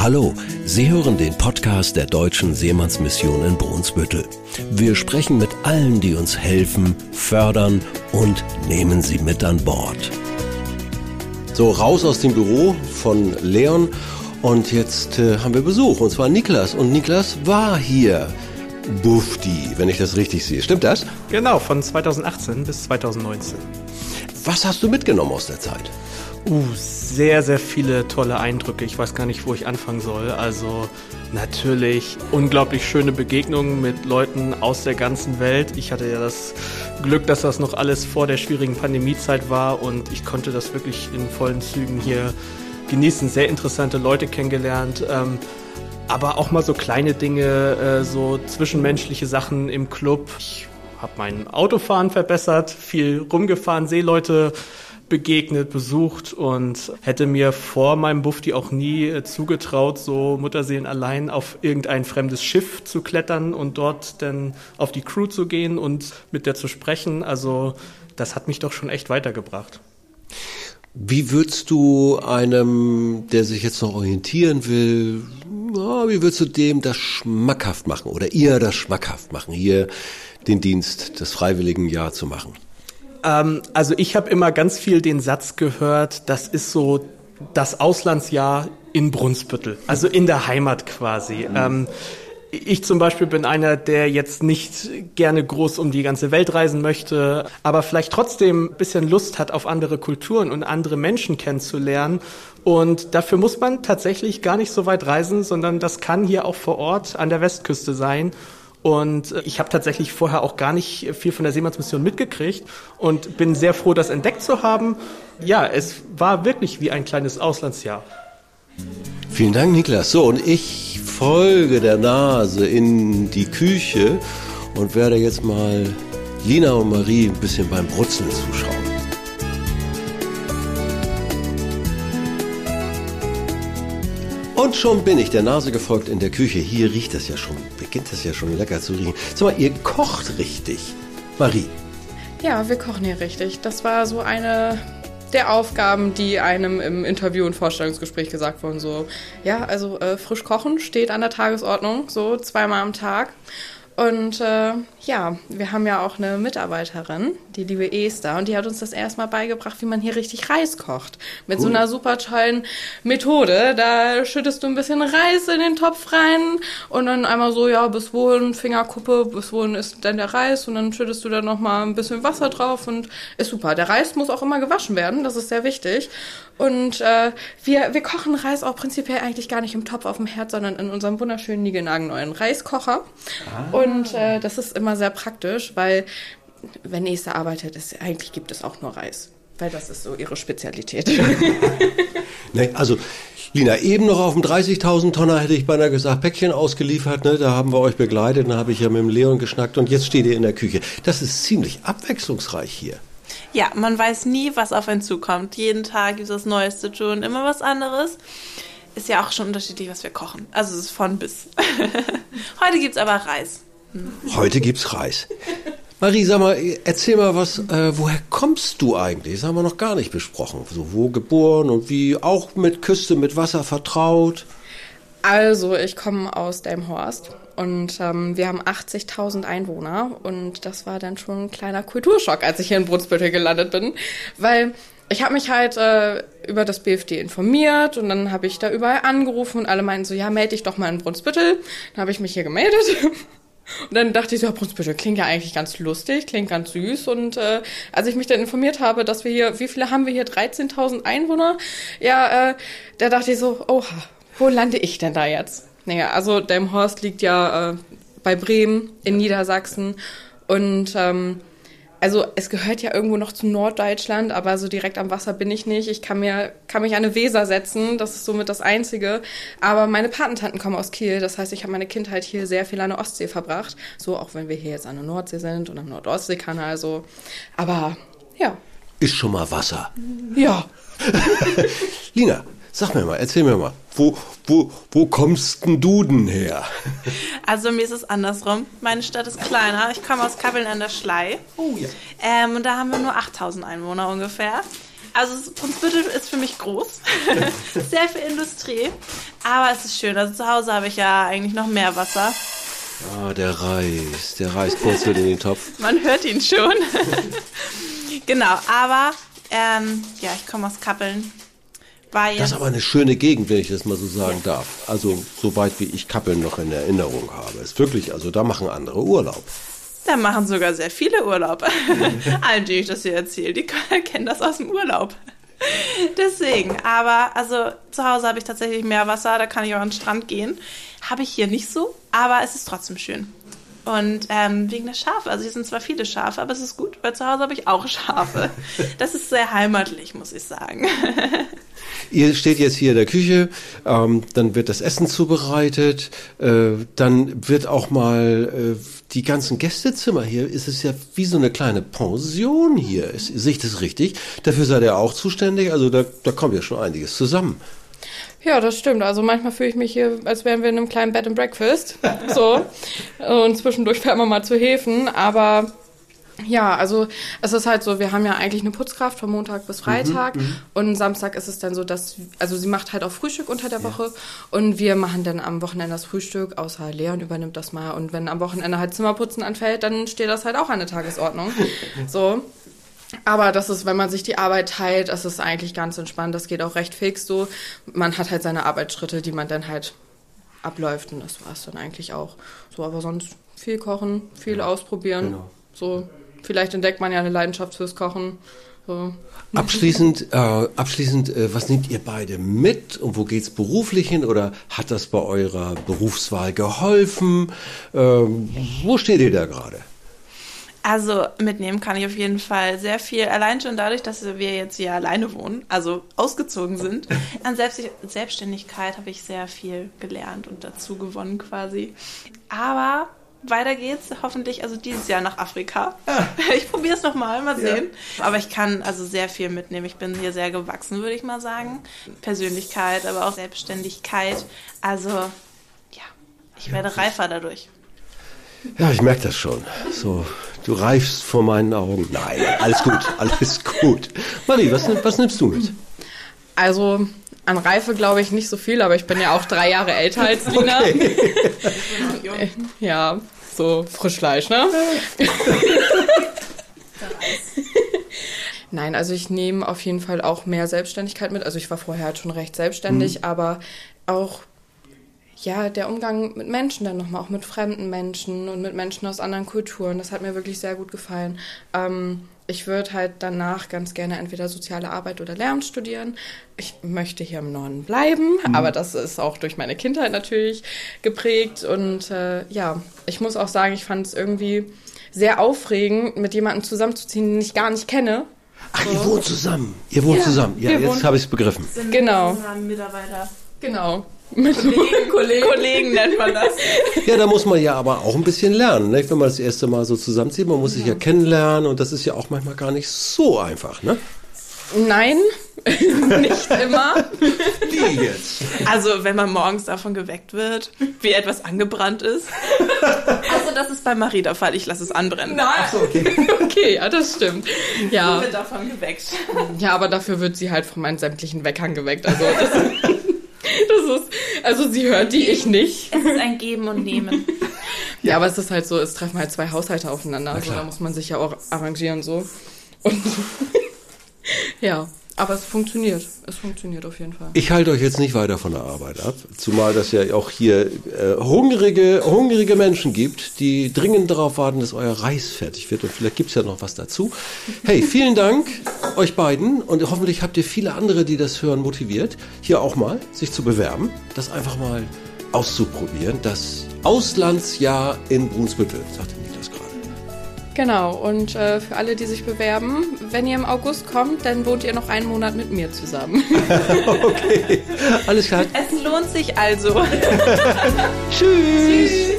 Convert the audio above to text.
Hallo, Sie hören den Podcast der Deutschen Seemannsmission in Brunsbüttel. Wir sprechen mit allen, die uns helfen, fördern und nehmen sie mit an Bord. So, raus aus dem Büro von Leon und jetzt äh, haben wir Besuch und zwar Niklas und Niklas war hier. Bufti, wenn ich das richtig sehe. Stimmt das? Genau, von 2018 bis 2019. Was hast du mitgenommen aus der Zeit? Uh, sehr, sehr viele tolle Eindrücke. Ich weiß gar nicht, wo ich anfangen soll. Also natürlich unglaublich schöne Begegnungen mit Leuten aus der ganzen Welt. Ich hatte ja das Glück, dass das noch alles vor der schwierigen Pandemiezeit war und ich konnte das wirklich in vollen Zügen hier genießen. Sehr interessante Leute kennengelernt. Ähm, aber auch mal so kleine Dinge, äh, so zwischenmenschliche Sachen im Club. Ich habe mein Autofahren verbessert, viel rumgefahren, Seeleute begegnet, besucht und hätte mir vor meinem Bufti auch nie äh, zugetraut, so Mutterseelen allein auf irgendein fremdes Schiff zu klettern und dort dann auf die Crew zu gehen und mit der zu sprechen. Also das hat mich doch schon echt weitergebracht. Wie würdest du einem, der sich jetzt noch orientieren will, wie würdest du dem das schmackhaft machen oder ihr das schmackhaft machen, hier den Dienst des Freiwilligen Jahr zu machen? Ähm, also ich habe immer ganz viel den Satz gehört, das ist so das Auslandsjahr in Brunsbüttel, also in der Heimat quasi. Mhm. Ähm, ich zum Beispiel bin einer, der jetzt nicht gerne groß um die ganze Welt reisen möchte, aber vielleicht trotzdem ein bisschen Lust hat, auf andere Kulturen und andere Menschen kennenzulernen. Und dafür muss man tatsächlich gar nicht so weit reisen, sondern das kann hier auch vor Ort an der Westküste sein. Und äh, ich habe tatsächlich vorher auch gar nicht viel von der Seemannsmission mitgekriegt und bin sehr froh, das entdeckt zu haben. Ja, es war wirklich wie ein kleines Auslandsjahr. Vielen Dank, Niklas. So, und ich folge der Nase in die Küche und werde jetzt mal Lina und Marie ein bisschen beim Brutzeln zuschauen. Und schon bin ich der Nase gefolgt in der Küche. Hier riecht es ja schon, beginnt es ja schon lecker zu riechen. Sag mal, ihr kocht richtig. Marie. Ja, wir kochen hier richtig. Das war so eine der Aufgaben, die einem im Interview und Vorstellungsgespräch gesagt wurden. So, ja, also äh, frisch kochen steht an der Tagesordnung, so zweimal am Tag. Und äh, ja, wir haben ja auch eine Mitarbeiterin, die liebe Esther, und die hat uns das erstmal beigebracht, wie man hier richtig Reis kocht. Mit cool. so einer super tollen Methode. Da schüttest du ein bisschen Reis in den Topf rein und dann einmal so, ja, bis wohin, Fingerkuppe, bis wohin ist dann der Reis und dann schüttest du da nochmal ein bisschen Wasser drauf und ist super. Der Reis muss auch immer gewaschen werden, das ist sehr wichtig. Und äh, wir, wir kochen Reis auch prinzipiell eigentlich gar nicht im Topf auf dem Herd, sondern in unserem wunderschönen niegelnagelneuen Reiskocher. Ah. Und äh, das ist immer sehr praktisch, weil wenn Esther arbeitet, ist, eigentlich gibt es auch nur Reis. Weil das ist so ihre Spezialität. nee, also, Lina, eben noch auf dem 30.000 Tonner hätte ich beinahe gesagt, Päckchen ausgeliefert, ne? da haben wir euch begleitet, dann habe ich ja mit dem Leon geschnackt und jetzt steht ihr in der Küche. Das ist ziemlich abwechslungsreich hier. Ja, man weiß nie, was auf einen zukommt. Jeden Tag gibt es das Neueste zu tun, immer was anderes. Ist ja auch schon unterschiedlich, was wir kochen. Also es ist von bis. Heute gibt es aber Reis. Heute gibt's Reis. Marie, sag mal, erzähl mal was, äh, woher kommst du eigentlich? Das haben wir noch gar nicht besprochen. So, wo geboren und wie, auch mit Küste, mit Wasser vertraut? Also, ich komme aus Delmhorst und ähm, wir haben 80.000 Einwohner und das war dann schon ein kleiner Kulturschock, als ich hier in Brunsbüttel gelandet bin, weil ich habe mich halt äh, über das BFD informiert und dann habe ich da überall angerufen und alle meinten so, ja, melde dich doch mal in Brunsbüttel. Dann habe ich mich hier gemeldet. Und dann dachte ich so, ja, Brunsbüttel klingt ja eigentlich ganz lustig, klingt ganz süß. Und äh, als ich mich dann informiert habe, dass wir hier, wie viele haben wir hier? 13.000 Einwohner? Ja, äh, da dachte ich so, oha, wo lande ich denn da jetzt? Naja, also Delmhorst liegt ja äh, bei Bremen in Niedersachsen und ähm, also es gehört ja irgendwo noch zu Norddeutschland, aber so direkt am Wasser bin ich nicht. Ich kann mir kann mich an eine Weser setzen, das ist somit das Einzige. Aber meine Patentanten kommen aus Kiel, das heißt, ich habe meine Kindheit hier sehr viel an der Ostsee verbracht. So auch wenn wir hier jetzt an der Nordsee sind und am Nordostseekanal so. Aber ja. Ist schon mal Wasser. Ja. Lina, Sag mir mal, erzähl mir mal, wo, wo, wo kommst denn du denn her? Also mir ist es andersrum. Meine Stadt ist kleiner. Ich komme aus Kappeln an der Schlei. Oh ja. Ähm, und da haben wir nur 8000 Einwohner ungefähr. Also Brunsbüttel ist für mich groß. Sehr viel Industrie. Aber es ist schön. Also zu Hause habe ich ja eigentlich noch mehr Wasser. Ah, der Reis. Der Reis purzelt in den Topf. Man hört ihn schon. genau, aber ähm, ja, ich komme aus Kappeln. War Das ist aber eine schöne Gegend, wenn ich das mal so sagen darf. Also, soweit wie ich Kappeln noch in Erinnerung habe. Ist wirklich, also da machen andere Urlaub. da machen sogar sehr viele Urlaub. Allen, die ich das hier erzähle, die kennen das aus dem Urlaub. Deswegen, aber also zu Hause habe ich tatsächlich mehr Wasser, da kann ich auch an den Strand gehen. Habe ich hier nicht so, aber es ist trotzdem schön. Und ähm, wegen der Schafe, also hier sind zwar viele Schafe, aber es ist gut, weil zu Hause habe ich auch Schafe. Das ist sehr heimatlich, muss ich sagen. Ihr steht jetzt hier in der Küche, ähm, dann wird das Essen zubereitet, äh, dann wird auch mal äh, die ganzen Gästezimmer hier, ist es ja wie so eine kleine Pension hier. Ist, sehe ich das richtig? Dafür seid ihr auch zuständig? Also da, da kommt ja schon einiges zusammen. Ja, das stimmt. Also manchmal fühle ich mich hier, als wären wir in einem kleinen Bed and Breakfast. So. Und zwischendurch fährt man mal zu Häfen. Aber ja, also es ist halt so, wir haben ja eigentlich eine Putzkraft von Montag bis Freitag. und Samstag ist es dann so, dass, also sie macht halt auch Frühstück unter der Woche. Und wir machen dann am Wochenende das Frühstück, außer Leon übernimmt das mal. Und wenn am Wochenende halt Zimmerputzen anfällt, dann steht das halt auch an der Tagesordnung. so. Aber das ist, wenn man sich die Arbeit teilt, das ist eigentlich ganz entspannt. Das geht auch recht fix so. Man hat halt seine Arbeitsschritte, die man dann halt abläuft und das war es dann eigentlich auch. So, aber sonst viel kochen, viel ausprobieren. genau. So, vielleicht entdeckt man ja eine Leidenschaft fürs Kochen. So. Abschließend, äh, abschließend, äh, was nehmt ihr beide mit und wo geht's beruflich hin oder hat das bei eurer Berufswahl geholfen? Ähm, wo steht ihr da gerade? Also mitnehmen kann ich auf jeden Fall sehr viel. Allein schon dadurch, dass wir jetzt hier alleine wohnen, also ausgezogen sind. An Selbst Selbstständigkeit habe ich sehr viel gelernt und dazu gewonnen quasi. Aber weiter geht's hoffentlich, also dieses Jahr nach Afrika. Ich probiere es nochmal, mal sehen. Aber ich kann also sehr viel mitnehmen. Ich bin hier sehr gewachsen, würde ich mal sagen. Persönlichkeit, aber auch Selbstständigkeit. Also ja, ich werde reifer dadurch. Ja, ich merke das schon. So, du reifst vor meinen Augen. Nein, alles gut, alles gut. Manni, was, was nimmst du mit? Also an Reife glaube ich nicht so viel, aber ich bin ja auch drei Jahre älter als Lina. Ja, so Frischfleisch, ne? Nein, also ich nehme auf jeden Fall auch mehr Selbstständigkeit mit. Also ich war vorher halt schon recht selbstständig, aber auch ja, der Umgang mit Menschen dann nochmal, auch mit fremden Menschen und mit Menschen aus anderen Kulturen, das hat mir wirklich sehr gut gefallen. Ähm, ich würde halt danach ganz gerne entweder soziale Arbeit oder Lehramt studieren. Ich möchte hier im Norden bleiben, aber das ist auch durch meine Kindheit natürlich geprägt. Und äh, ja, ich muss auch sagen, ich fand es irgendwie sehr aufregend, mit jemandem zusammenzuziehen, den ich gar nicht kenne. Ach, ihr wohnt zusammen. Ihr wohnt Ja, zusammen. Ja, jetzt habe ich es begriffen. Genau. Mitarbeiter. Genau. Mit Kollegen, Kollegen. Kollegen nennt man das. Ja, da muss man ja aber auch ein bisschen lernen, ne? wenn man das erste Mal so zusammenzieht. Man muss sich ja kennenlernen und das ist ja auch manchmal gar nicht so einfach, ne? Nein, nicht immer. Wie jetzt? Also, wenn man morgens davon geweckt wird, wie etwas angebrannt ist. Also, das ist bei Marie der Fall. Ich lasse es anbrennen. Nein. Okay, ja, das stimmt. Ja, wird davon geweckt. ja, aber dafür wird sie halt von meinen sämtlichen Weckern geweckt. Also das, das ist, also sie hört die, ich nicht. Es ist ein Geben und Nehmen. Ja, aber es ist halt so, es treffen halt zwei Haushalte aufeinander. Also da muss man sich ja auch arrangieren so. Und ja, aber es funktioniert. Es funktioniert auf jeden Fall. Ich halte euch jetzt nicht weiter von der Arbeit ab, zumal das ja auch hier äh, hungrige, hungrige Menschen gibt, die dringend darauf warten, dass euer Reis fertig wird und vielleicht gibt's ja noch was dazu. Hey, vielen Dank euch beiden und hoffentlich habt ihr viele andere, die das hören, motiviert, hier auch mal sich zu bewerben, das einfach mal auszuprobieren. Das Auslandsjahr in Brunsbüttel, Niklas gerade. Genau, und äh, für alle, die sich bewerben, wenn ihr im August kommt, dann wohnt ihr noch einen Monat mit mir zusammen. Okay, alles klar. Es lohnt sich also. Tschüss.